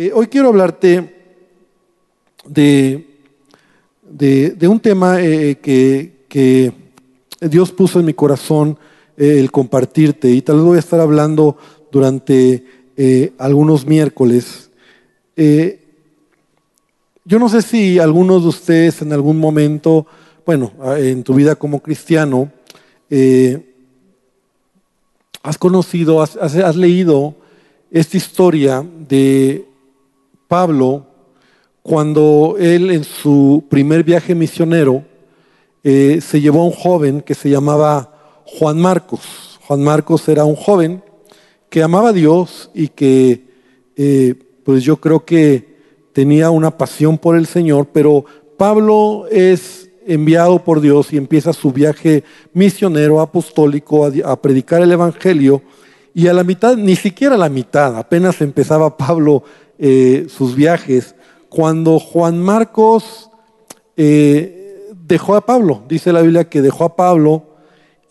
Eh, hoy quiero hablarte de, de, un tema eh, que, Dios puso en mi corazón eh, el compartirte y tal vez voy a estar hablando durante algunos miércoles. yo no sé si algunos de ustedes en algún momento, bueno, en tu vida como cristiano, has conocido, has leído esta historia de Pablo, cuando él en su primer viaje misionero eh, se llevó a un joven que se llamaba Juan Marcos. Juan Marcos era un joven que amaba a Dios y que eh, pues yo creo que tenía una pasión por el Señor, pero Pablo es enviado por Dios y empieza su viaje misionero apostólico a, a predicar el Evangelio y a la mitad, ni siquiera a la mitad, apenas empezaba Pablo eh, sus viajes, cuando Juan Marcos eh, dejó a Pablo, dice la Biblia que dejó a Pablo,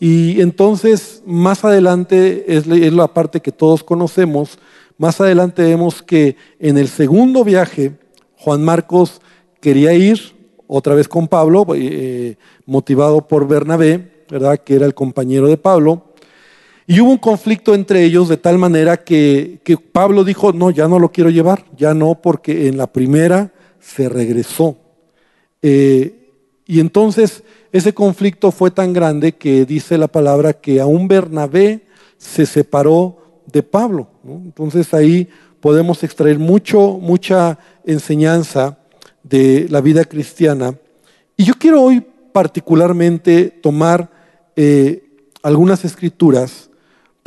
y entonces más adelante es, la parte que todos conocemos, más adelante vemos que en el segundo viaje Juan Marcos quería ir otra vez con Pablo, eh, motivado por Bernabé, ¿verdad? que era el compañero de Pablo, y hubo un conflicto entre ellos de tal manera que, Pablo dijo, no, ya no lo quiero llevar, ya no, porque en la primera se regresó. Eh, y entonces ese conflicto fue tan grande que dice la palabra que aún Bernabé se separó de Pablo. Entonces ahí podemos extraer mucho, mucha enseñanza de la vida cristiana. Y yo quiero hoy particularmente tomar eh, algunas escrituras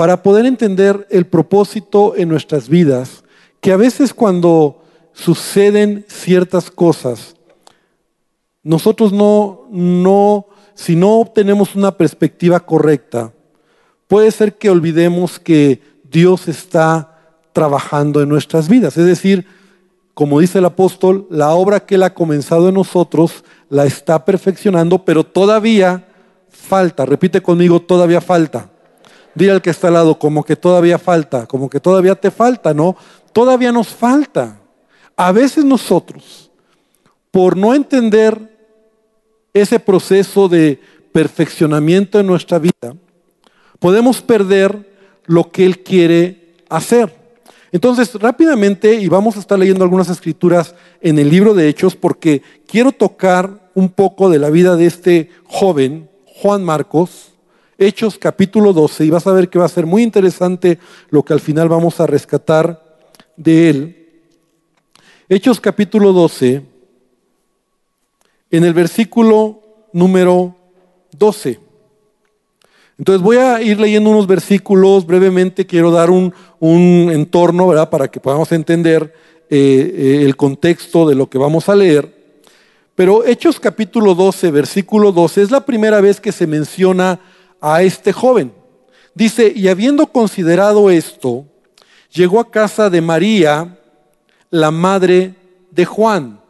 para poder entender el propósito en nuestras vidas, que a veces cuando suceden ciertas cosas, nosotros no, no, si no tenemos una perspectiva correcta, puede ser que olvidemos que Dios está trabajando en nuestras vidas. Es decir, como dice el apóstol, la obra que Él ha comenzado en nosotros la está perfeccionando, pero todavía falta. Repite conmigo, todavía falta. Dile al que está al lado, como que todavía falta, como que todavía te falta, ¿no? Todavía nos falta. A veces nosotros, por no entender ese proceso de perfeccionamiento en nuestra vida, podemos perder lo que Él quiere hacer. Entonces, rápidamente, y vamos a estar leyendo algunas escrituras en el libro de Hechos, porque quiero tocar un poco de la vida de este joven, Juan Marcos, Hechos capítulo 12 y vas a ver que va a ser muy interesante lo que al final vamos a rescatar de él. Hechos capítulo 12, en el versículo número 12. Entonces voy a ir leyendo unos versículos brevemente, quiero dar un, entorno, ¿verdad? Para que podamos entender eh, eh, el contexto de lo que vamos a leer. Pero Hechos capítulo 12, versículo 12, es la primera vez que se menciona a este joven. Dice, y habiendo considerado esto, llegó a casa de María, la madre de Juan,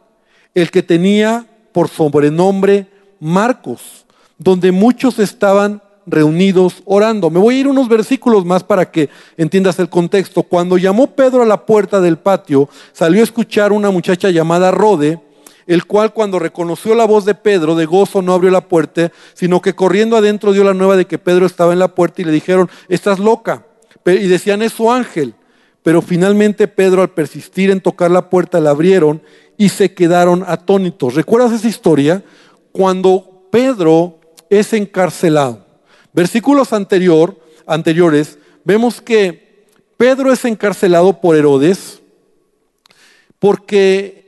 el que tenía por sobrenombre Marcos, donde muchos estaban reunidos orando. Me voy a ir unos versículos más para que entiendas el contexto. Cuando llamó Pedro a la puerta del patio, salió a escuchar una muchacha llamada Rode, el cual cuando reconoció la voz de Pedro, de gozo no abrió la puerta, sino que corriendo adentro dio la nueva de que Pedro estaba en la puerta y le dijeron, estás loca. Y decían, es su ángel. Pero finalmente Pedro al persistir en tocar la puerta la abrieron y se quedaron atónitos. ¿Recuerdas esa historia? Cuando Pedro es encarcelado. Versículos anterior, anteriores, vemos que Pedro es encarcelado por Herodes porque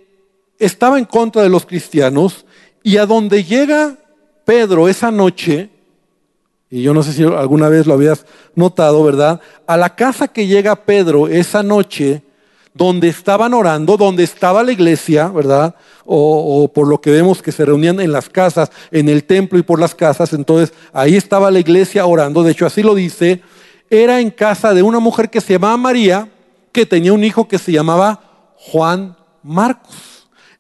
estaba en contra de los cristianos y a donde llega Pedro esa noche, y yo no sé si alguna vez lo habías notado, ¿verdad? A la casa que llega Pedro esa noche, donde estaban orando, donde estaba la iglesia, ¿verdad? O, por lo que vemos que se reunían en las casas, en el templo y por las casas, entonces ahí estaba la iglesia orando, de hecho así lo dice, era en casa de una mujer que se llamaba María, que tenía un hijo que se llamaba Juan Marcos.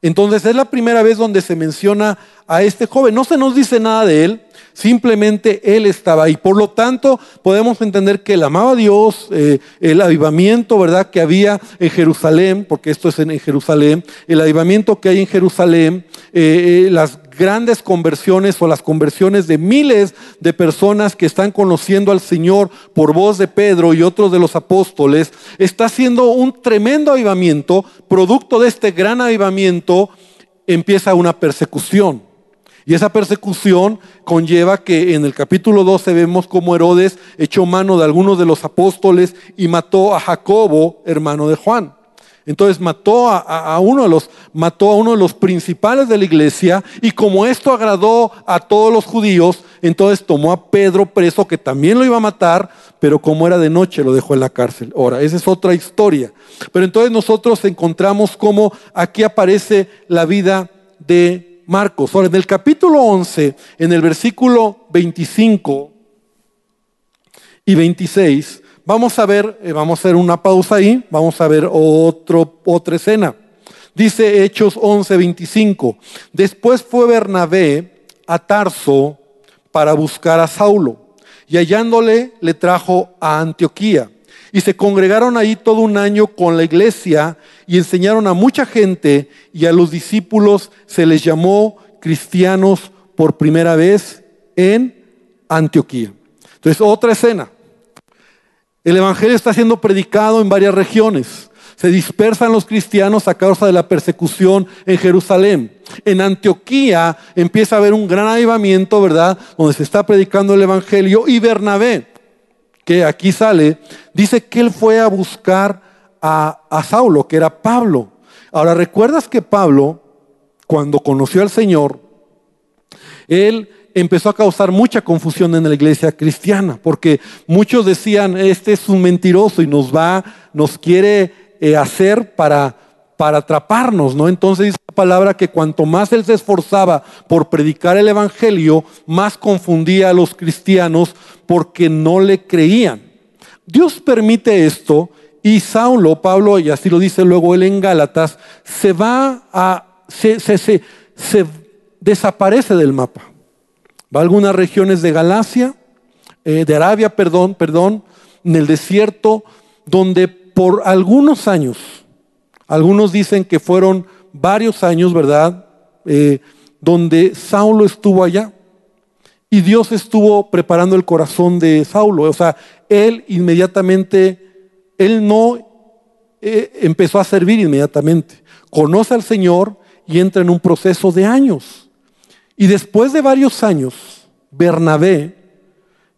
Entonces es la primera vez donde se menciona a este joven. No se nos dice nada de él, Simplemente Él estaba ahí. Por lo tanto, podemos entender que Él amaba a Dios, eh, el avivamiento, ¿verdad?, que había en Jerusalén, porque esto es en Jerusalén, el avivamiento que hay en Jerusalén, eh, eh, las grandes conversiones o las conversiones de miles de personas que están conociendo al Señor por voz de Pedro y otros de los apóstoles, está siendo un tremendo avivamiento. Producto de este gran avivamiento empieza una persecución. Y esa persecución conlleva que en el capítulo 12 vemos cómo Herodes echó mano de algunos de los apóstoles y mató a Jacobo, hermano de Juan. Entonces mató a, uno de los, mató a uno de los principales de la iglesia y como esto agradó a todos los judíos, entonces tomó a Pedro preso que también lo iba a matar, pero como era de noche lo dejó en la cárcel. Ahora, esa es otra historia. Pero entonces nosotros encontramos cómo aquí aparece la vida de Marcos. Ahora, en el capítulo 11, en el versículo 25 y 26, Vamos a ver, eh, vamos a hacer una pausa ahí, vamos a ver otro, otra escena. Dice Hechos 11:25. Después fue Bernabé a Tarso para buscar a Saulo y hallándole le trajo a Antioquía. Y se congregaron ahí todo un año con la iglesia y enseñaron a mucha gente y a los discípulos se les llamó cristianos por primera vez en Antioquía. Entonces, otra escena. El Evangelio está siendo predicado en varias regiones. Se dispersan los cristianos a causa de la persecución en Jerusalén. En Antioquía empieza a haber un gran avivamiento, ¿verdad? Donde se está predicando el Evangelio. Y Bernabé, que aquí sale, dice que él fue a buscar a, a Saulo, que era Pablo. Ahora, ¿recuerdas que Pablo, cuando conoció al Señor, él empezó a causar mucha confusión en la iglesia cristiana, porque muchos decían, este es un mentiroso y nos va, nos quiere eh, hacer para, para atraparnos, ¿no? Entonces dice la palabra que cuanto más él se esforzaba por predicar el evangelio, más confundía a los cristianos porque no le creían. Dios permite esto y Saulo, Pablo, y así lo dice luego él en Gálatas, se va a, se, se, se, desaparece del mapa. Va a algunas regiones de Galacia, eh, de Arabia, perdón, perdón, en el desierto, donde por algunos años, algunos dicen que fueron varios años, ¿verdad? Eh, donde Saulo estuvo allá. Y Dios estuvo preparando el corazón de Saulo. O sea, él inmediatamente, él no eh, empezó a servir inmediatamente. Conoce al Señor y entra en un proceso de años. Y después de varios años, Bernabé,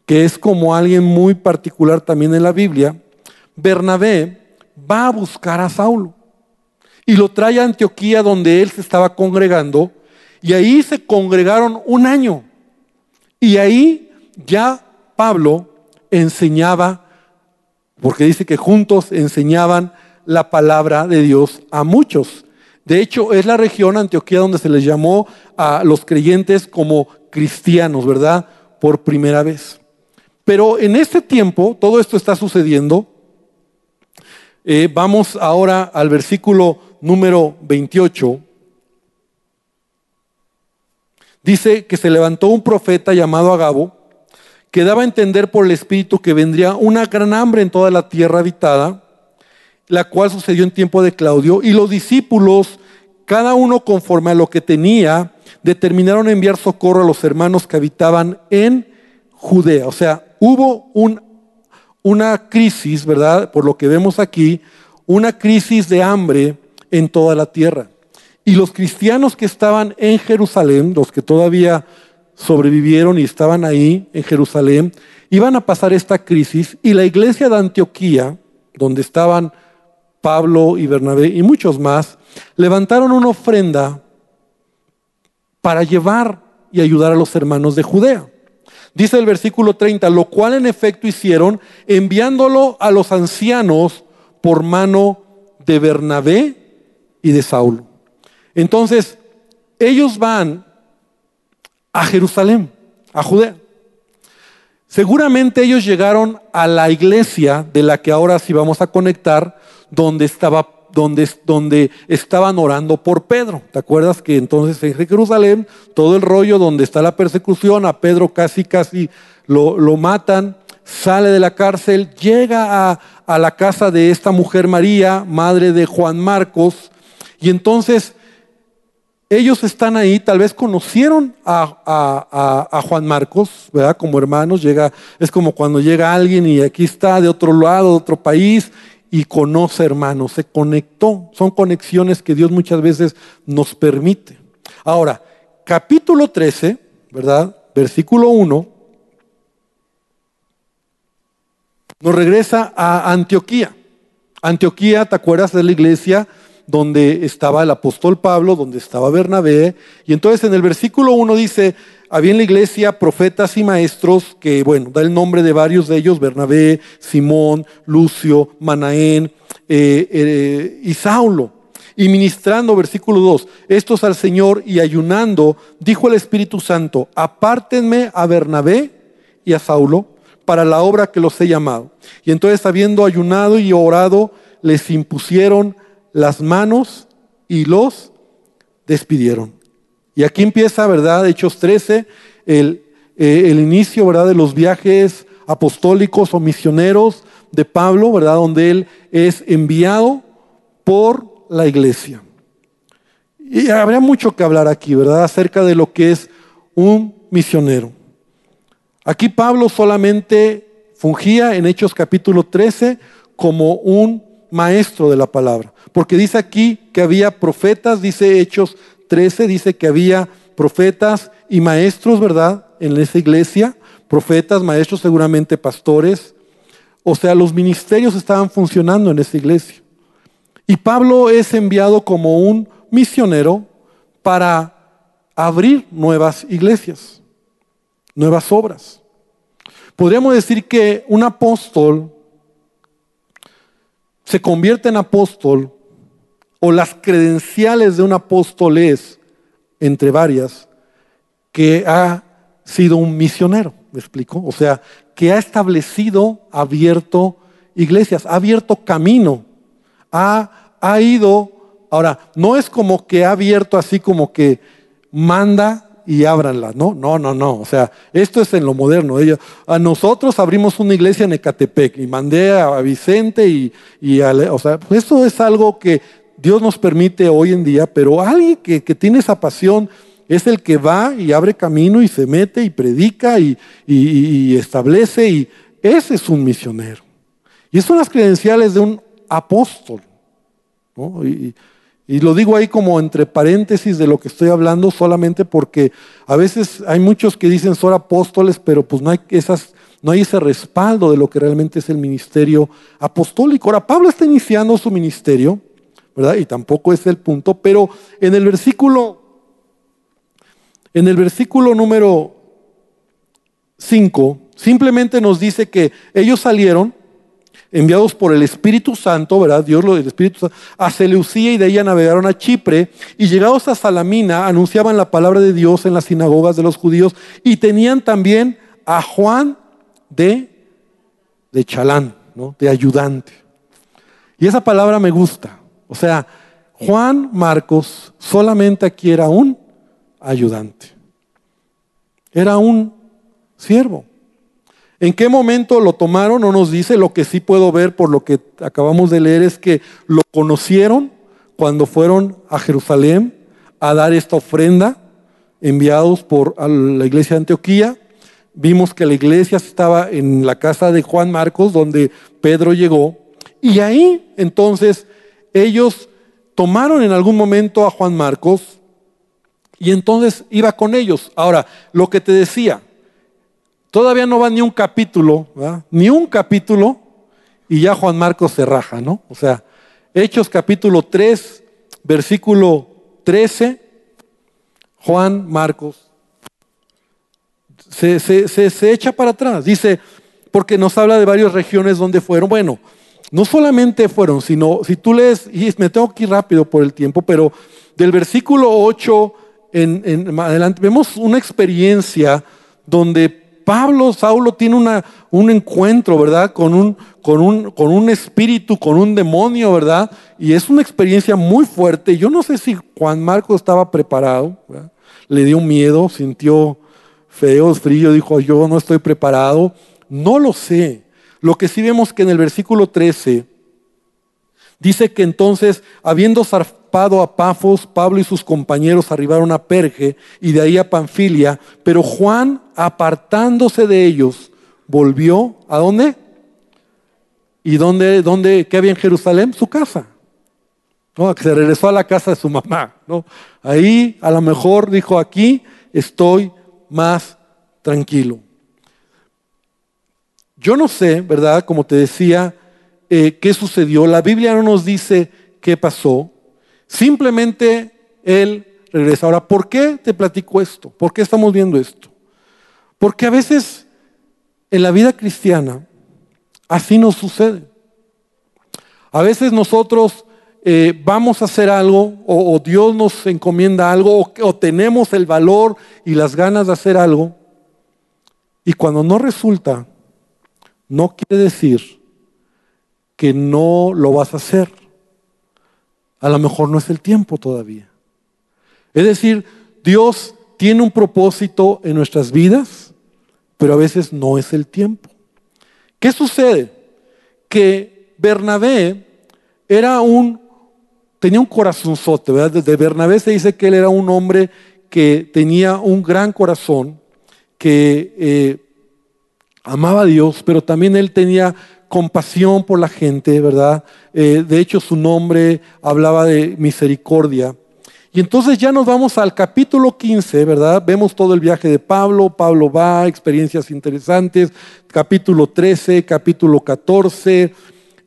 que es como alguien muy particular también en la Biblia, Bernabé va a buscar a Saulo y lo trae a Antioquía donde él se estaba congregando y ahí se congregaron un año y ahí ya Pablo enseñaba, porque dice que juntos enseñaban la palabra de Dios a muchos. De hecho, es la región Antioquía donde se les llamó a los creyentes como cristianos, ¿verdad? Por primera vez. Pero en este tiempo, todo esto está sucediendo. Eh, vamos ahora al versículo número 28. Dice que se levantó un profeta llamado Agabo, que daba a entender por el Espíritu que vendría una gran hambre en toda la tierra habitada la cual sucedió en tiempo de Claudio, y los discípulos, cada uno conforme a lo que tenía, determinaron enviar socorro a los hermanos que habitaban en Judea. O sea, hubo un, una crisis, ¿verdad? Por lo que vemos aquí, una crisis de hambre en toda la tierra. Y los cristianos que estaban en Jerusalén, los que todavía sobrevivieron y estaban ahí en Jerusalén, iban a pasar esta crisis y la iglesia de Antioquía, donde estaban Pablo y Bernabé y muchos más, levantaron una ofrenda para llevar y ayudar a los hermanos de Judea. Dice el versículo 30, lo cual en efecto hicieron enviándolo a los ancianos por mano de Bernabé y de Saulo. Entonces, ellos van a Jerusalén, a Judea. Seguramente ellos llegaron a la iglesia de la que ahora sí vamos a conectar, donde estaba, donde, donde estaban orando por Pedro. ¿Te acuerdas que entonces en Jerusalén, todo el rollo donde está la persecución, a Pedro casi, casi lo, lo matan, sale de la cárcel, llega a, a la casa de esta mujer María, madre de Juan Marcos, y entonces ellos están ahí, tal vez conocieron a, Juan Marcos, ¿verdad? Como hermanos, llega, es como cuando llega alguien y aquí está de otro lado, de otro país, y conoce hermanos, se conectó. Son conexiones que Dios muchas veces nos permite. Ahora, capítulo 13, ¿verdad? Versículo 1, nos regresa a Antioquía. Antioquía, ¿te acuerdas de la iglesia? Donde estaba el apóstol Pablo, donde estaba Bernabé. Y entonces en el versículo 1 dice, había en la iglesia profetas y maestros que, bueno, da el nombre de varios de ellos, Bernabé, Simón, Lucio, Manaén eh, eh, y Saulo. Y ministrando, versículo 2, estos al Señor y ayunando, dijo el Espíritu Santo, apártenme a Bernabé y a Saulo para la obra que los he llamado. Y entonces, habiendo ayunado y orado, les impusieron las manos y los despidieron. Y aquí empieza, ¿verdad? Hechos 13, el, eh, el inicio, ¿verdad? De los viajes apostólicos o misioneros de Pablo, ¿verdad? Donde él es enviado por la iglesia. Y habría mucho que hablar aquí, ¿verdad? Acerca de lo que es un misionero. Aquí Pablo solamente fungía en Hechos capítulo 13 como un maestro de la palabra. Porque dice aquí que había profetas, dice Hechos 13, dice que había profetas y maestros, ¿verdad? En esa iglesia, profetas, maestros, seguramente pastores. O sea, los ministerios estaban funcionando en esa iglesia. Y Pablo es enviado como un misionero para abrir nuevas iglesias, nuevas obras. Podríamos decir que un apóstol se convierte en apóstol o las credenciales de un apóstol es, entre varias, que ha sido un misionero, ¿me explico? O sea, que ha establecido, abierto iglesias, ha abierto camino, ha, ha ido, ahora, no es como que ha abierto así como que manda y ábranla. No, no, no, no. O sea, esto es en lo moderno. a nosotros abrimos una iglesia en Ecatepec y mandé a Vicente y, y o sea, pues esto es algo que Dios nos permite hoy en día, pero alguien que, que tiene esa pasión es el que va y abre camino y se mete y predica y, y, establece y ese es un misionero. Y son las credenciales de un apóstol. ¿no? Y, y lo digo ahí como entre paréntesis de lo que estoy hablando, solamente porque a veces hay muchos que dicen son apóstoles, pero pues no hay, esas, no hay ese respaldo de lo que realmente es el ministerio apostólico. Ahora, Pablo está iniciando su ministerio, ¿verdad? Y tampoco es el punto, pero en el versículo, en el versículo número 5, simplemente nos dice que ellos salieron enviados por el Espíritu Santo, ¿verdad? Dios lo del Espíritu Santo, a Seleucía y de ella navegaron a Chipre y llegados a Salamina anunciaban la palabra de Dios en las sinagogas de los judíos y tenían también a Juan de, de Chalán, ¿no? De ayudante. Y esa palabra me gusta. O sea, Juan Marcos solamente aquí era un ayudante. Era un siervo. ¿En qué momento lo tomaron? No nos dice. Lo que sí puedo ver por lo que acabamos de leer es que lo conocieron cuando fueron a Jerusalén a dar esta ofrenda, enviados por la iglesia de Antioquía. Vimos que la iglesia estaba en la casa de Juan Marcos, donde Pedro llegó. Y ahí entonces ellos tomaron en algún momento a Juan Marcos y entonces iba con ellos. Ahora, lo que te decía, Todavía no va ni un capítulo, ni un capítulo, y ya Juan Marcos se raja, ¿no? O sea, Hechos capítulo 3, versículo 13, Juan Marcos se, se, echa para atrás. Dice, porque nos habla de varias regiones donde fueron. Bueno, no solamente fueron, sino si tú lees, y me tengo que ir rápido por el tiempo, pero del versículo 8 en, en adelante vemos una experiencia donde Pablo, Saulo tiene una, un encuentro, ¿verdad? Con un, con, un, con un espíritu, con un demonio, ¿verdad? Y es una experiencia muy fuerte. Yo no sé si Juan Marcos estaba preparado, le dio miedo, sintió feo, frío, dijo, yo no estoy preparado. No lo sé. Lo que sí vemos que en el versículo 13 dice que entonces, habiendo a Pafos, Pablo y sus compañeros arribaron a Perge y de ahí a Panfilia, pero Juan, apartándose de ellos, volvió a dónde? ¿Y dónde, dónde qué había en Jerusalén? Su casa. ¿no? Se regresó a la casa de su mamá. ¿no? Ahí a lo mejor dijo, aquí estoy más tranquilo. Yo no sé, ¿verdad? Como te decía, eh, qué sucedió. La Biblia no nos dice qué pasó. Simplemente él regresa. Ahora, ¿por qué te platico esto? ¿Por qué estamos viendo esto? Porque a veces en la vida cristiana así nos sucede. A veces nosotros eh, vamos a hacer algo o, Dios nos encomienda algo o, tenemos el valor y las ganas de hacer algo y cuando no resulta, no quiere decir que no lo vas a hacer. A lo mejor no es el tiempo todavía. Es decir, Dios tiene un propósito en nuestras vidas, pero a veces no es el tiempo. ¿Qué sucede? Que Bernabé era un tenía un corazonzote, ¿verdad? De Bernabé se dice que él era un hombre que tenía un gran corazón, que eh, amaba a Dios, pero también él tenía compasión por la gente, ¿verdad? Eh, de hecho, su nombre hablaba de misericordia. Y entonces ya nos vamos al capítulo 15, ¿verdad? Vemos todo el viaje de Pablo, Pablo va, experiencias interesantes, capítulo 13, capítulo 14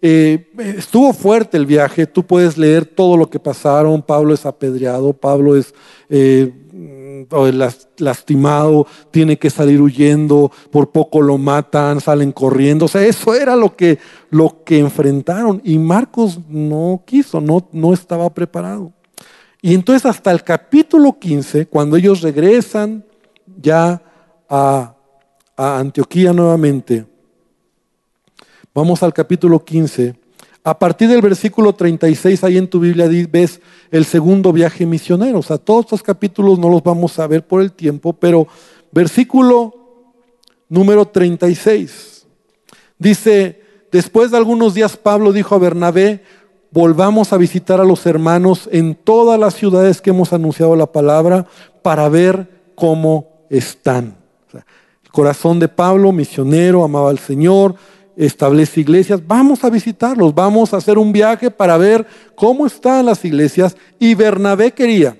eh, estuvo fuerte el viaje, tú puedes leer todo lo que pasaron, Pablo es apedreado, Pablo es eh, lastimado, tiene que salir huyendo, por poco lo matan, salen corriendo, o sea, eso era lo que, lo que enfrentaron y Marcos no quiso, no, no estaba preparado. Y entonces hasta el capítulo 15, cuando ellos regresan ya a, a Antioquía nuevamente, Vamos al capítulo 15. A partir del versículo 36, ahí en tu Biblia ves el segundo viaje misionero. O sea, todos estos capítulos no los vamos a ver por el tiempo, pero versículo número 36 dice, después de algunos días Pablo dijo a Bernabé, volvamos a visitar a los hermanos en todas las ciudades que hemos anunciado la palabra para ver cómo están. el corazón de Pablo, misionero, amaba al Señor, establece iglesias, vamos a visitarlos, vamos a hacer un viaje para ver cómo están las iglesias. Y Bernabé quería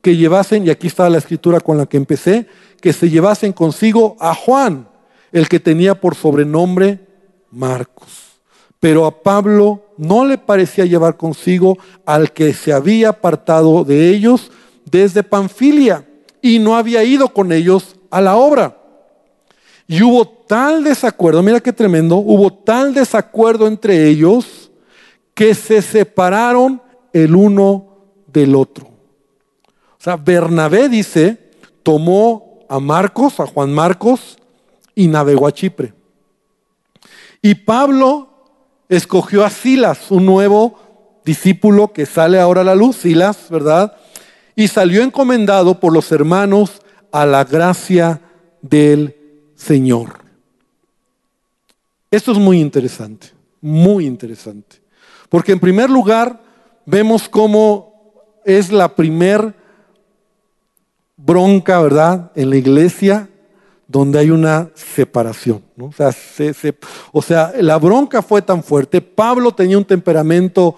que llevasen, y aquí está la escritura con la que empecé, que se llevasen consigo a Juan, el que tenía por sobrenombre Marcos. Pero a Pablo no le parecía llevar consigo al que se había apartado de ellos desde Panfilia y no había ido con ellos a la obra. Y hubo tal desacuerdo, mira qué tremendo, hubo tal desacuerdo entre ellos que se separaron el uno del otro. O sea, Bernabé dice, tomó a Marcos, a Juan Marcos, y navegó a Chipre. Y Pablo escogió a Silas, un nuevo discípulo que sale ahora a la luz, Silas, ¿verdad? Y salió encomendado por los hermanos a la gracia del Señor. Esto es muy interesante, muy interesante. Porque en primer lugar vemos cómo es la primer bronca, ¿verdad? En la iglesia donde hay una separación. O, sea, o sea, la bronca fue tan fuerte. Pablo tenía un temperamento.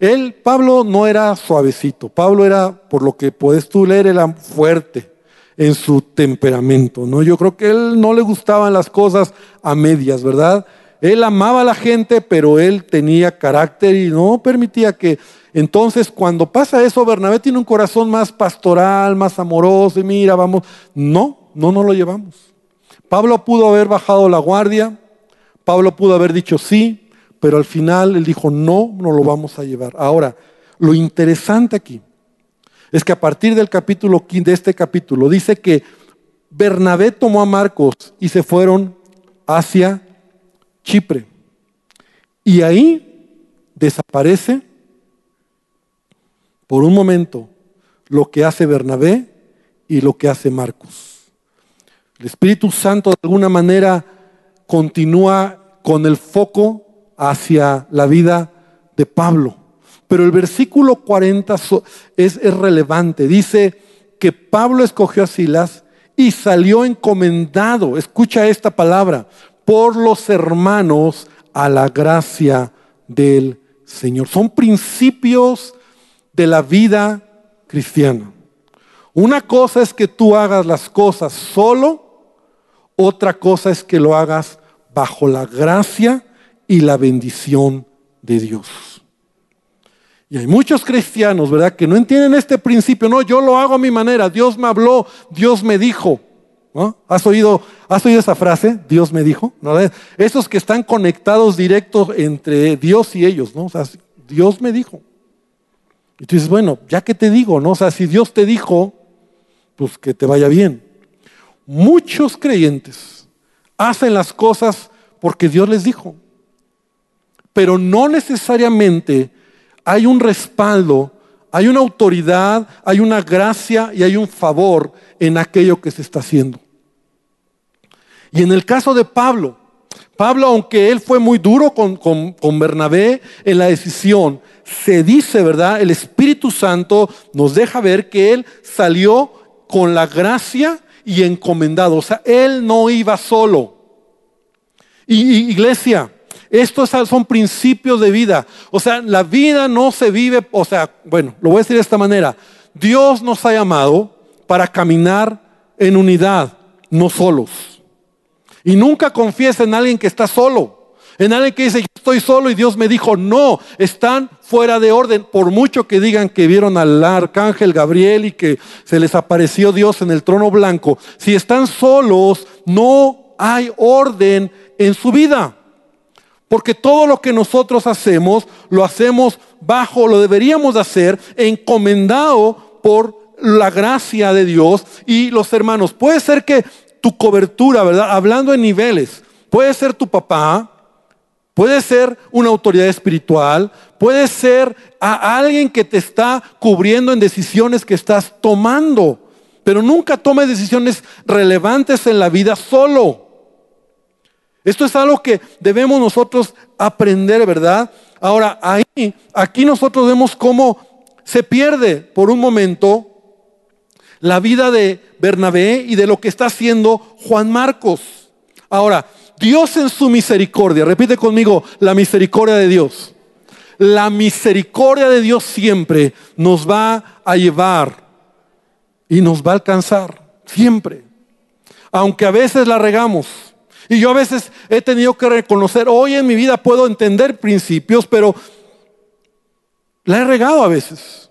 Él, Pablo no era suavecito. Pablo era, por lo que puedes tú leer, era fuerte en su temperamento, ¿no? Yo creo que él no le gustaban las cosas a medias, ¿verdad? Él amaba a la gente, pero él tenía carácter y no permitía que... Entonces, cuando pasa eso, Bernabé tiene un corazón más pastoral, más amoroso, y mira, vamos... No, no nos lo llevamos. Pablo pudo haber bajado la guardia, Pablo pudo haber dicho sí, pero al final él dijo, no, no lo vamos a llevar. Ahora, lo interesante aquí es que a partir del capítulo de este capítulo dice que Bernabé tomó a Marcos y se fueron hacia Chipre. Y ahí desaparece por un momento lo que hace Bernabé y lo que hace Marcos. El Espíritu Santo de alguna manera continúa con el foco hacia la vida de Pablo. Pero el versículo 40 es, es relevante. Dice que Pablo escogió a Silas y salió encomendado, escucha esta palabra, por los hermanos a la gracia del Señor. Son principios de la vida cristiana. Una cosa es que tú hagas las cosas solo, otra cosa es que lo hagas bajo la gracia y la bendición de Dios. Y hay muchos cristianos, ¿verdad?, que no entienden este principio. No, yo lo hago a mi manera. Dios me habló, Dios me dijo. ¿Has, oído, ¿Has oído esa frase? Dios me dijo. Esos que están conectados directos entre Dios y ellos, ¿no? O sea, Dios me dijo. Y tú dices, bueno, ya que te digo, ¿no? O sea, si Dios te dijo, pues que te vaya bien. Muchos creyentes hacen las cosas porque Dios les dijo, pero no necesariamente hay un respaldo, hay una autoridad, hay una gracia y hay un favor en aquello que se está haciendo. Y en el caso de Pablo, Pablo, aunque él fue muy duro con, con, Bernabé en la decisión, se dice, ¿verdad? El Espíritu Santo nos deja ver que él salió con la gracia y encomendado. O sea, él no iba solo. Y, iglesia, estos son principios de vida. O sea, la vida no se vive, o sea, bueno, lo voy a decir de esta manera. Dios nos ha llamado para caminar en unidad, no solos. Y nunca confíes en alguien que está solo. En alguien que dice, yo estoy solo y Dios me dijo, no, están fuera de orden. Por mucho que digan que vieron al arcángel Gabriel y que se les apareció Dios en el trono blanco, si están solos, no hay orden en su vida. Porque todo lo que nosotros hacemos, lo hacemos bajo, lo deberíamos hacer encomendado por la gracia de Dios y los hermanos. Puede ser que tu cobertura, ¿verdad? Hablando en niveles, puede ser tu papá, Puede ser una autoridad espiritual, puede ser a alguien que te está cubriendo en decisiones que estás tomando, pero nunca tomes decisiones relevantes en la vida solo. Esto es algo que debemos nosotros aprender, ¿verdad? Ahora, ahí, aquí nosotros vemos cómo se pierde por un momento la vida de Bernabé y de lo que está haciendo Juan Marcos. Ahora, Dios en su misericordia, repite conmigo, la misericordia de Dios. La misericordia de Dios siempre nos va a llevar y nos va a alcanzar, siempre. Aunque a veces la regamos. Y yo a veces he tenido que reconocer, hoy en mi vida puedo entender principios, pero la he regado a veces.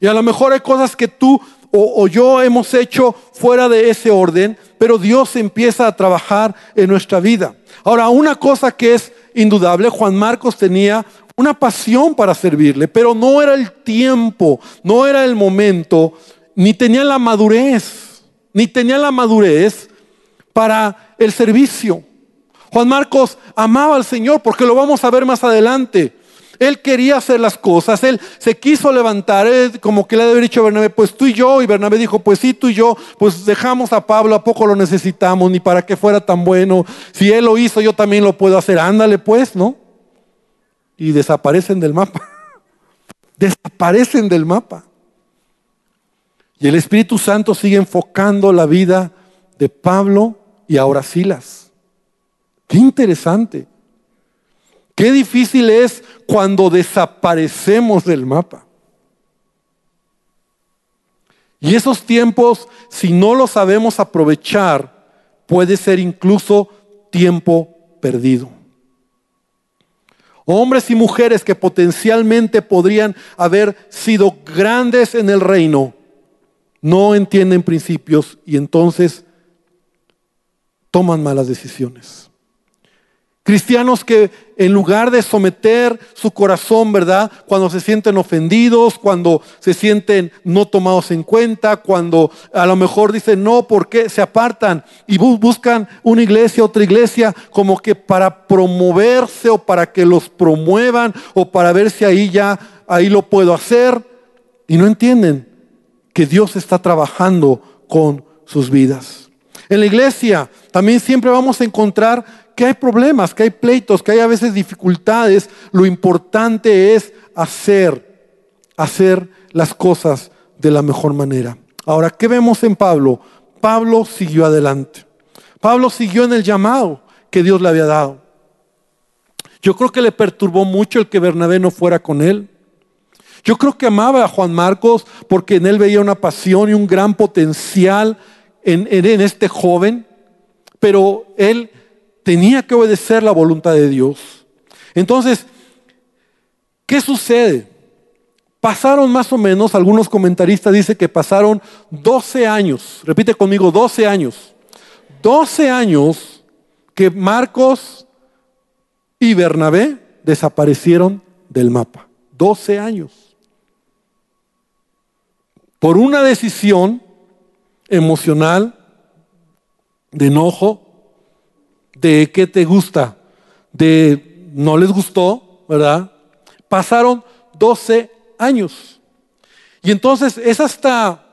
Y a lo mejor hay cosas que tú o, yo hemos hecho fuera de ese orden, pero Dios empieza a trabajar en nuestra vida. Ahora, una cosa que es indudable, Juan Marcos tenía una pasión para servirle, pero no era el tiempo, no era el momento, ni tenía la madurez, ni tenía la madurez para el servicio. Juan Marcos amaba al Señor, porque lo vamos a ver más adelante. Él quería hacer las cosas, él se quiso levantar, como que le había dicho a Bernabé, pues tú y yo, y Bernabé dijo, pues sí, tú y yo, pues dejamos a Pablo, ¿a poco lo necesitamos? Ni para que fuera tan bueno. Si él lo hizo, yo también lo puedo hacer, ándale pues, ¿no? Y desaparecen del mapa. desaparecen del mapa. Y el Espíritu Santo sigue enfocando la vida de Pablo y ahora Silas. Qué interesante. Qué difícil es cuando desaparecemos del mapa. Y esos tiempos, si no los sabemos aprovechar, puede ser incluso tiempo perdido. Hombres y mujeres que potencialmente podrían haber sido grandes en el reino, no entienden principios y entonces toman malas decisiones. Cristianos que en lugar de someter su corazón, ¿verdad? Cuando se sienten ofendidos, cuando se sienten no tomados en cuenta, cuando a lo mejor dicen no, ¿por qué? Se apartan y buscan una iglesia, otra iglesia, como que para promoverse o para que los promuevan o para ver si ahí ya, ahí lo puedo hacer. Y no entienden que Dios está trabajando con sus vidas. En la iglesia también siempre vamos a encontrar que hay problemas, que hay pleitos, que hay a veces dificultades. Lo importante es hacer, hacer las cosas de la mejor manera. Ahora, ¿qué vemos en Pablo? Pablo siguió adelante. Pablo siguió en el llamado que Dios le había dado. Yo creo que le perturbó mucho el que Bernabé no fuera con él. Yo creo que amaba a Juan Marcos porque en él veía una pasión y un gran potencial en, este joven, pero él tenía que obedecer la voluntad de Dios. Entonces, ¿qué sucede? Pasaron más o menos, algunos comentaristas dicen que pasaron 12 años, repite conmigo, 12 años. 12 años que Marcos y Bernabé desaparecieron del mapa. 12 años. Por una decisión emocional, de enojo, de qué te gusta, de no les gustó, ¿verdad? Pasaron 12 años. Y entonces es hasta,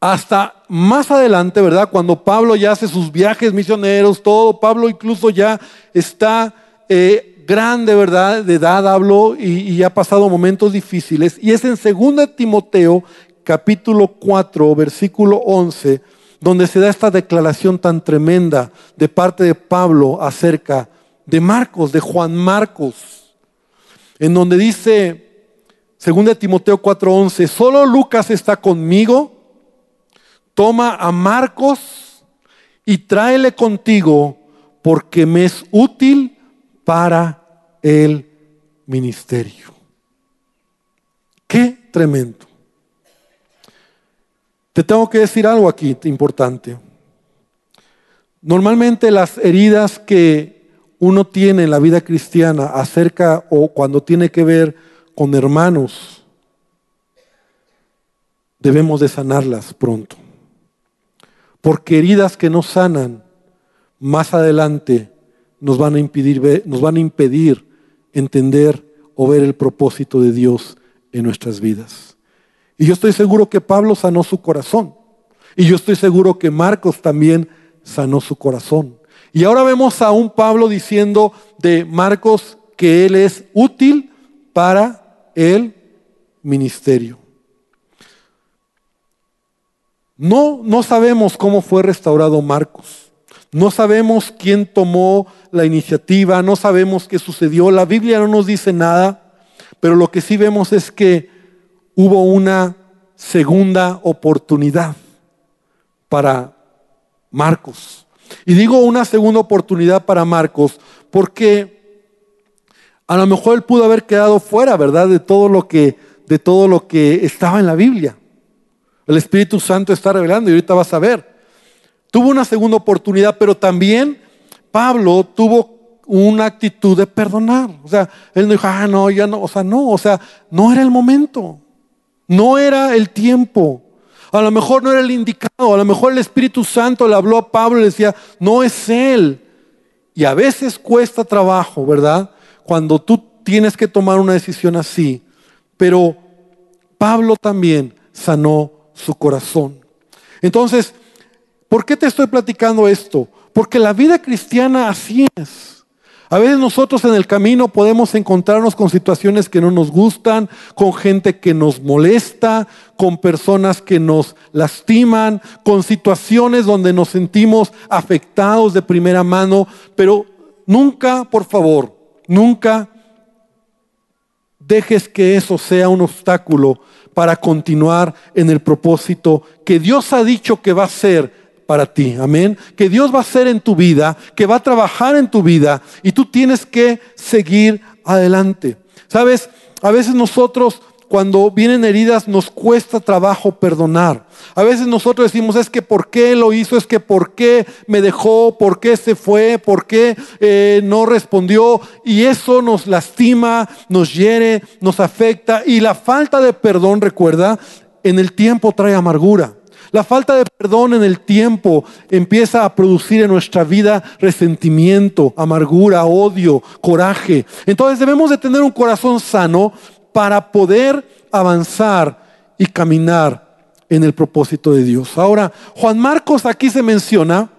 hasta más adelante, ¿verdad? Cuando Pablo ya hace sus viajes misioneros, todo, Pablo incluso ya está eh, grande, ¿verdad? De edad hablo y, y ha pasado momentos difíciles. Y es en 2 Timoteo capítulo 4, versículo 11 donde se da esta declaración tan tremenda de parte de Pablo acerca de Marcos, de Juan Marcos, en donde dice, según de Timoteo 4:11, solo Lucas está conmigo, toma a Marcos y tráele contigo porque me es útil para el ministerio. Qué tremendo. Te tengo que decir algo aquí importante. Normalmente las heridas que uno tiene en la vida cristiana acerca o cuando tiene que ver con hermanos, debemos de sanarlas pronto. Porque heridas que no sanan, más adelante nos van a impedir, nos van a impedir entender o ver el propósito de Dios en nuestras vidas. Y yo estoy seguro que Pablo sanó su corazón. Y yo estoy seguro que Marcos también sanó su corazón. Y ahora vemos a un Pablo diciendo de Marcos que él es útil para el ministerio. No, no sabemos cómo fue restaurado Marcos. No sabemos quién tomó la iniciativa, no sabemos qué sucedió. La Biblia no nos dice nada, pero lo que sí vemos es que hubo una segunda oportunidad para Marcos. Y digo una segunda oportunidad para Marcos porque a lo mejor él pudo haber quedado fuera, ¿verdad? De todo lo que, de todo lo que estaba en la Biblia. El Espíritu Santo está revelando y ahorita vas a ver. Tuvo una segunda oportunidad, pero también Pablo tuvo una actitud de perdonar. O sea, él no dijo, ah, no, ya no, o sea, no, o sea, no era el momento. No era el tiempo. A lo mejor no era el indicado. A lo mejor el Espíritu Santo le habló a Pablo y le decía, no es él. Y a veces cuesta trabajo, ¿verdad? Cuando tú tienes que tomar una decisión así. Pero Pablo también sanó su corazón. Entonces, ¿por qué te estoy platicando esto? Porque la vida cristiana así es. A veces nosotros en el camino podemos encontrarnos con situaciones que no nos gustan, con gente que nos molesta, con personas que nos lastiman, con situaciones donde nos sentimos afectados de primera mano, pero nunca, por favor, nunca dejes que eso sea un obstáculo para continuar en el propósito que Dios ha dicho que va a ser para ti. Amén. Que Dios va a hacer en tu vida, que va a trabajar en tu vida y tú tienes que seguir adelante. Sabes, a veces nosotros cuando vienen heridas nos cuesta trabajo perdonar. A veces nosotros decimos, es que por qué lo hizo, es que por qué me dejó, por qué se fue, por qué eh, no respondió. Y eso nos lastima, nos hiere, nos afecta. Y la falta de perdón, recuerda, en el tiempo trae amargura. La falta de perdón en el tiempo empieza a producir en nuestra vida resentimiento, amargura, odio, coraje. Entonces debemos de tener un corazón sano para poder avanzar y caminar en el propósito de Dios. Ahora, Juan Marcos aquí se menciona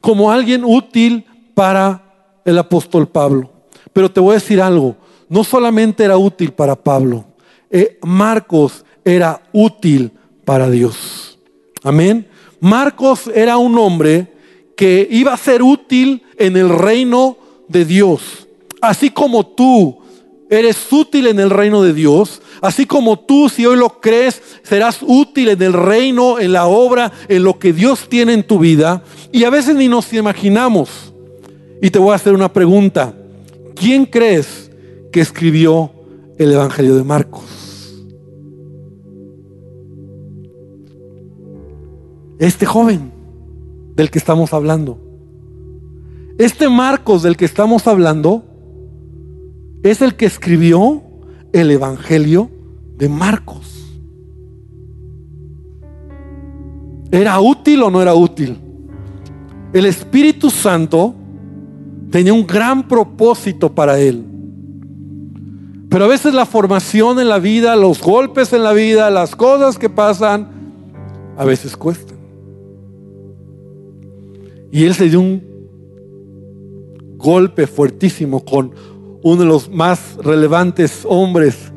como alguien útil para el apóstol Pablo. Pero te voy a decir algo, no solamente era útil para Pablo, eh, Marcos era útil para Dios. Amén. Marcos era un hombre que iba a ser útil en el reino de Dios. Así como tú eres útil en el reino de Dios, así como tú, si hoy lo crees, serás útil en el reino, en la obra, en lo que Dios tiene en tu vida. Y a veces ni nos imaginamos. Y te voy a hacer una pregunta. ¿Quién crees que escribió el Evangelio de Marcos? Este joven del que estamos hablando. Este Marcos del que estamos hablando es el que escribió el Evangelio de Marcos. ¿Era útil o no era útil? El Espíritu Santo tenía un gran propósito para él. Pero a veces la formación en la vida, los golpes en la vida, las cosas que pasan, a veces cuestan. Y él se dio un golpe fuertísimo con uno de los más relevantes hombres,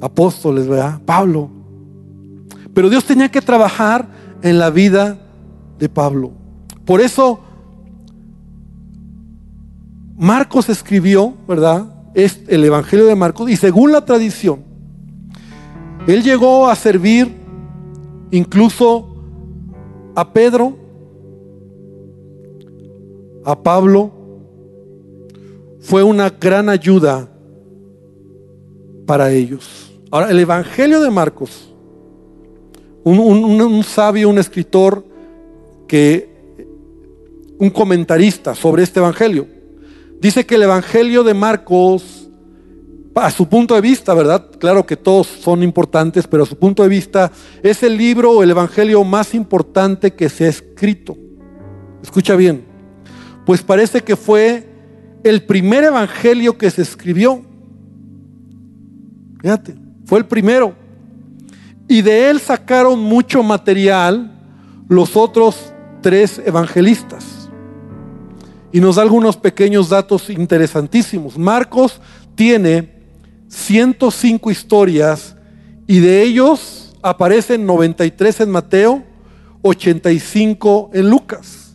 apóstoles, ¿verdad? Pablo. Pero Dios tenía que trabajar en la vida de Pablo. Por eso Marcos escribió, ¿verdad? Es el Evangelio de Marcos y según la tradición, él llegó a servir incluso a Pedro, a Pablo fue una gran ayuda para ellos. Ahora, el Evangelio de Marcos, un, sabio, un escritor, que, un comentarista sobre este Evangelio, dice que el Evangelio de Marcos, a su punto de vista, ¿verdad? Claro que todos son importantes, pero a su punto de vista es el libro o el Evangelio más importante que se ha escrito. Escucha bien, pues parece que fue el primer evangelio que se escribió. Fíjate, fue el primero. Y de él sacaron mucho material los otros tres evangelistas. Y nos da algunos pequeños datos interesantísimos. Marcos tiene 105 historias y de ellos aparecen 93 en Mateo, 85 en Lucas.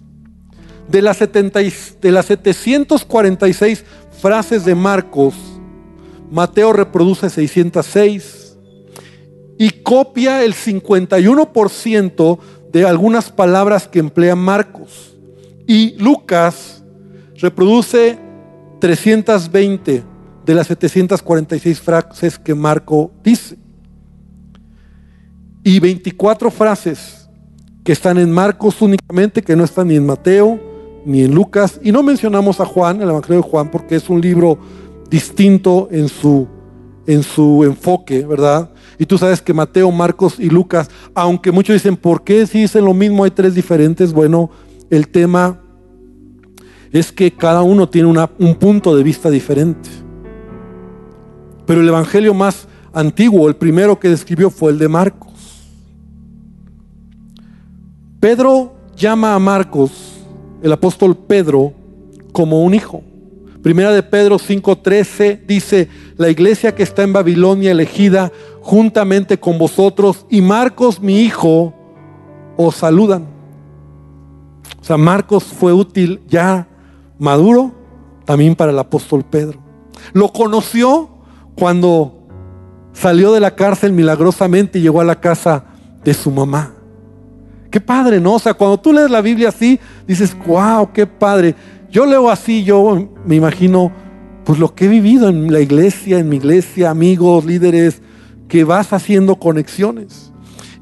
De las, 70, de las 746 frases de Marcos, Mateo reproduce 606 y copia el 51% de algunas palabras que emplea Marcos. Y Lucas reproduce 320 de las 746 frases que Marco dice. Y 24 frases que están en Marcos únicamente, que no están ni en Mateo, ni en Lucas. Y no mencionamos a Juan, el Evangelio de Juan, porque es un libro distinto en su, en su enfoque, ¿verdad? Y tú sabes que Mateo, Marcos y Lucas, aunque muchos dicen, ¿por qué si dicen lo mismo hay tres diferentes? Bueno, el tema es que cada uno tiene un punto de vista diferente. Pero el Evangelio más antiguo, el primero que describió fue el de Marcos. Pedro llama a Marcos el apóstol Pedro como un hijo. Primera de Pedro 5:13 dice, la iglesia que está en Babilonia elegida juntamente con vosotros y Marcos mi hijo os saludan. O sea, Marcos fue útil ya maduro también para el apóstol Pedro. Lo conoció cuando salió de la cárcel milagrosamente y llegó a la casa de su mamá. Qué padre, ¿no? O sea, cuando tú lees la Biblia así, dices, wow, qué padre. Yo leo así, yo me imagino pues lo que he vivido en la iglesia, en mi iglesia, amigos, líderes, que vas haciendo conexiones.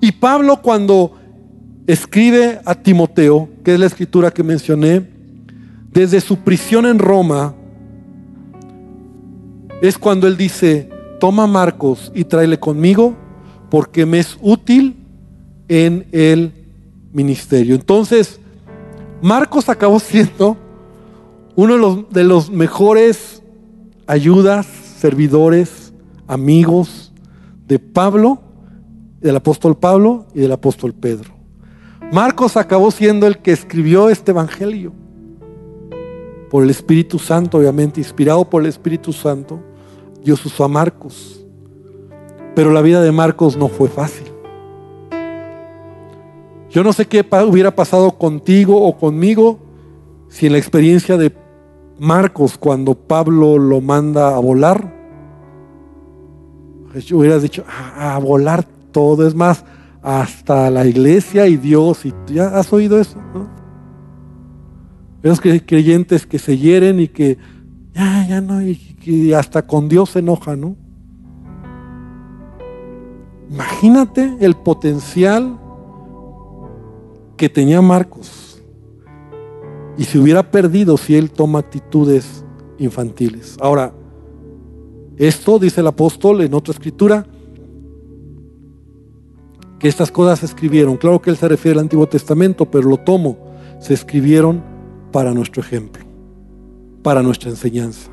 Y Pablo cuando escribe a Timoteo, que es la escritura que mencioné, desde su prisión en Roma, es cuando él dice, toma Marcos y tráele conmigo, porque me es útil en el ministerio. Entonces, Marcos acabó siendo uno de los, de los mejores ayudas, servidores, amigos de Pablo, del apóstol Pablo y del apóstol Pedro. Marcos acabó siendo el que escribió este evangelio por el Espíritu Santo, obviamente, inspirado por el Espíritu Santo, Dios usó a Marcos. Pero la vida de Marcos no fue fácil. Yo no sé qué hubiera pasado contigo o conmigo si en la experiencia de Marcos, cuando Pablo lo manda a volar, hubieras dicho, a, volar todo, es más, hasta la iglesia y Dios, y ya has oído eso, ¿no? Esos creyentes que se hieren y que ya, ya no, y que hasta con Dios se enojan, ¿no? Imagínate el potencial que tenía Marcos y se hubiera perdido si él toma actitudes infantiles. Ahora, esto dice el apóstol en otra escritura, que estas cosas se escribieron. Claro que él se refiere al Antiguo Testamento, pero lo tomo. Se escribieron para nuestro ejemplo, para nuestra enseñanza.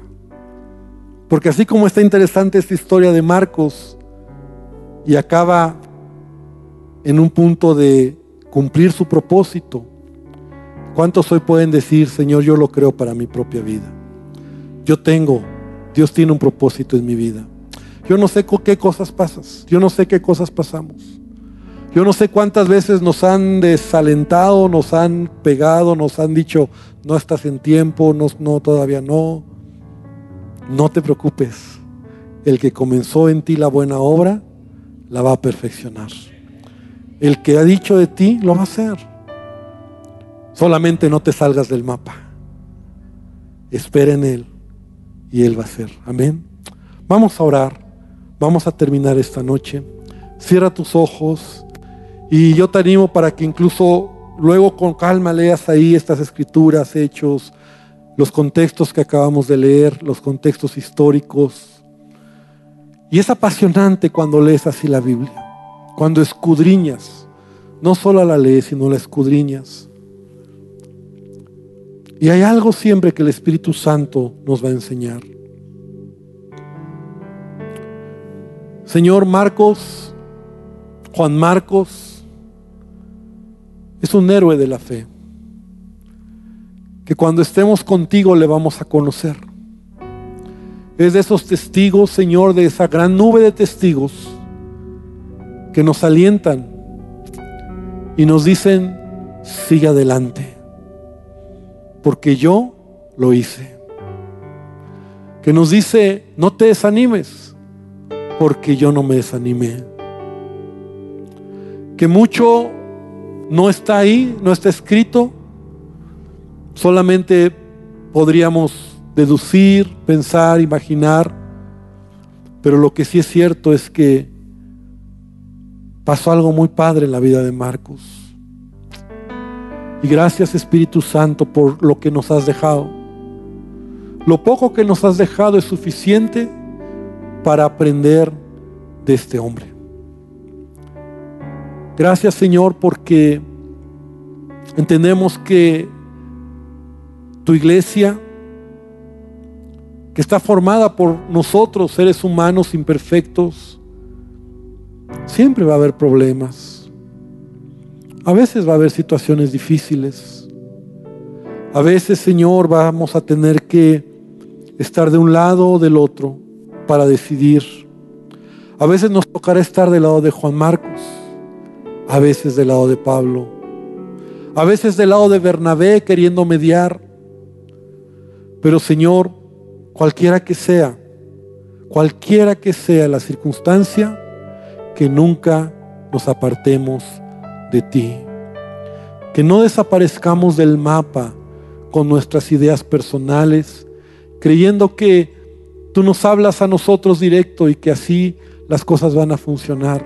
Porque así como está interesante esta historia de Marcos y acaba en un punto de cumplir su propósito, ¿cuántos hoy pueden decir, Señor, yo lo creo para mi propia vida? Yo tengo, Dios tiene un propósito en mi vida. Yo no sé qué cosas pasas, yo no sé qué cosas pasamos. Yo no sé cuántas veces nos han desalentado, nos han pegado, nos han dicho, no estás en tiempo, no, no, todavía no. No te preocupes. El que comenzó en ti la buena obra, la va a perfeccionar. El que ha dicho de ti, lo va a hacer. Solamente no te salgas del mapa. Espera en Él y Él va a hacer. Amén. Vamos a orar. Vamos a terminar esta noche. Cierra tus ojos. Y yo te animo para que incluso luego con calma leas ahí estas escrituras, hechos, los contextos que acabamos de leer, los contextos históricos. Y es apasionante cuando lees así la Biblia, cuando escudriñas, no solo la lees, sino la escudriñas. Y hay algo siempre que el Espíritu Santo nos va a enseñar. Señor Marcos, Juan Marcos, es un héroe de la fe. Que cuando estemos contigo le vamos a conocer. Es de esos testigos, Señor, de esa gran nube de testigos que nos alientan y nos dicen, sigue adelante, porque yo lo hice. Que nos dice, no te desanimes, porque yo no me desanimé. Que mucho no está ahí, no está escrito. Solamente podríamos deducir, pensar, imaginar. Pero lo que sí es cierto es que pasó algo muy padre en la vida de Marcos. Y gracias Espíritu Santo por lo que nos has dejado. Lo poco que nos has dejado es suficiente para aprender de este hombre. Gracias Señor porque entendemos que tu iglesia, que está formada por nosotros, seres humanos imperfectos, siempre va a haber problemas. A veces va a haber situaciones difíciles. A veces, Señor, vamos a tener que estar de un lado o del otro para decidir. A veces nos tocará estar del lado de Juan Marcos a veces del lado de Pablo, a veces del lado de Bernabé queriendo mediar. Pero Señor, cualquiera que sea, cualquiera que sea la circunstancia, que nunca nos apartemos de ti. Que no desaparezcamos del mapa con nuestras ideas personales, creyendo que tú nos hablas a nosotros directo y que así las cosas van a funcionar.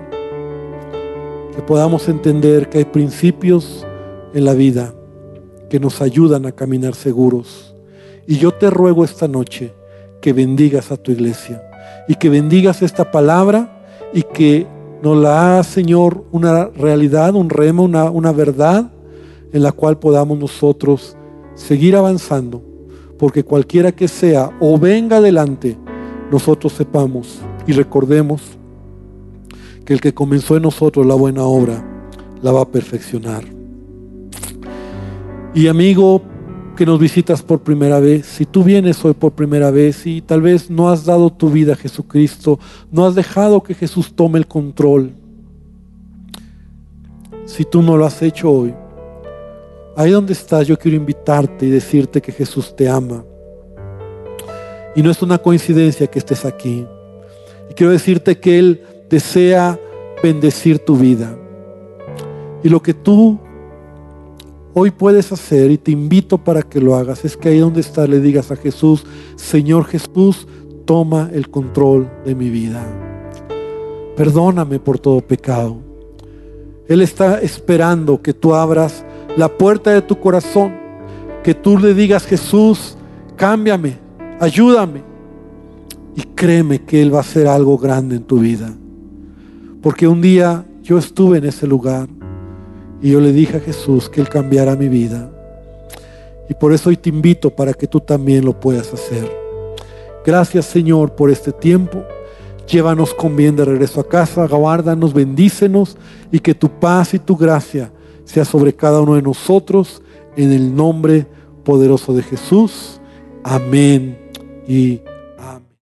Que podamos entender que hay principios en la vida que nos ayudan a caminar seguros. Y yo te ruego esta noche que bendigas a tu iglesia y que bendigas esta palabra y que nos la haga, Señor, una realidad, un rema, una, una verdad en la cual podamos nosotros seguir avanzando, porque cualquiera que sea o venga adelante, nosotros sepamos y recordemos que el que comenzó en nosotros la buena obra, la va a perfeccionar. Y amigo, que nos visitas por primera vez, si tú vienes hoy por primera vez y tal vez no has dado tu vida a Jesucristo, no has dejado que Jesús tome el control, si tú no lo has hecho hoy, ahí donde estás yo quiero invitarte y decirte que Jesús te ama. Y no es una coincidencia que estés aquí. Y quiero decirte que Él desea bendecir tu vida. Y lo que tú hoy puedes hacer y te invito para que lo hagas es que ahí donde estás le digas a Jesús, Señor Jesús, toma el control de mi vida. Perdóname por todo pecado. Él está esperando que tú abras la puerta de tu corazón, que tú le digas, Jesús, cámbiame, ayúdame. Y créeme que Él va a hacer algo grande en tu vida. Porque un día yo estuve en ese lugar y yo le dije a Jesús que Él cambiara mi vida. Y por eso hoy te invito para que tú también lo puedas hacer. Gracias Señor por este tiempo. Llévanos con bien de regreso a casa, guárdanos, bendícenos y que tu paz y tu gracia sea sobre cada uno de nosotros en el nombre poderoso de Jesús. Amén y